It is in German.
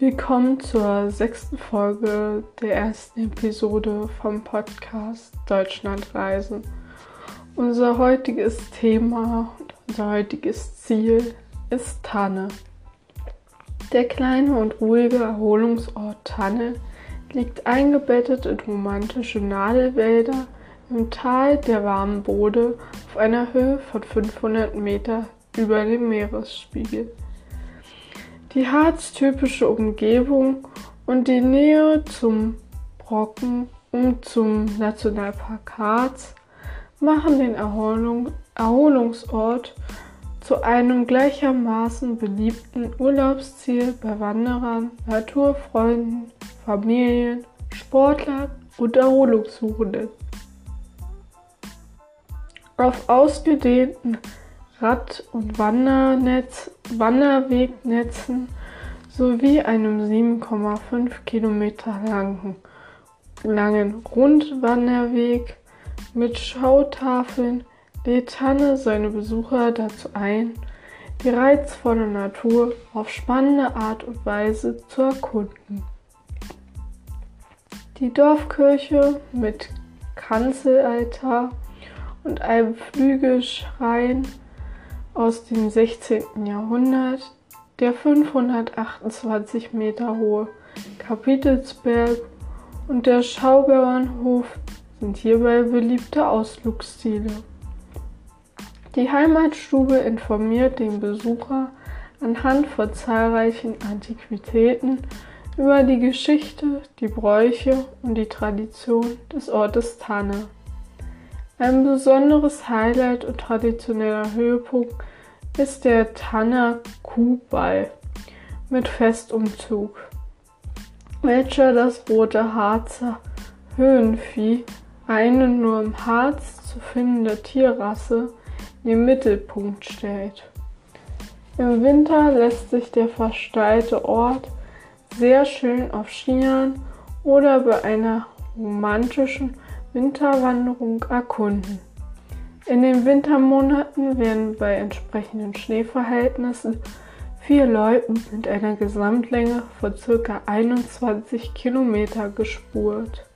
Willkommen zur sechsten Folge der ersten Episode vom Podcast Deutschlandreisen. Unser heutiges Thema und unser heutiges Ziel ist Tanne. Der kleine und ruhige Erholungsort Tanne liegt eingebettet in romantische Nadelwälder im Tal der warmen Bode auf einer Höhe von 500 Meter über dem Meeresspiegel. Die harztypische Umgebung und die Nähe zum Brocken und zum Nationalpark Harz machen den Erholung, Erholungsort zu einem gleichermaßen beliebten Urlaubsziel bei Wanderern, Naturfreunden, Familien, Sportlern und Erholungssuchenden. Auf ausgedehnten Rad- und Wandernetz, Wanderwegnetzen sowie einem 7,5 Kilometer langen, langen Rundwanderweg mit Schautafeln lädt Tanne seine Besucher dazu ein, die reizvolle Natur auf spannende Art und Weise zu erkunden. Die Dorfkirche mit Kanzelaltar und einem Flügelschrein aus dem 16. Jahrhundert, der 528 Meter hohe Kapitelsberg und der Schaubauernhof sind hierbei beliebte Ausflugsziele. Die Heimatstube informiert den Besucher anhand von zahlreichen Antiquitäten über die Geschichte, die Bräuche und die Tradition des Ortes Tanne. Ein besonderes Highlight und traditioneller Höhepunkt ist der Tanner Kuhball mit Festumzug, welcher das rote Harzer Höhenvieh, eine nur im Harz zu findende Tierrasse, in den Mittelpunkt stellt. Im Winter lässt sich der versteilte Ort sehr schön auf Skiern oder bei einer romantischen Winterwanderung erkunden. In den Wintermonaten werden bei entsprechenden Schneeverhältnissen vier Loipen mit einer Gesamtlänge von ca. 21 Kilometer gespurt.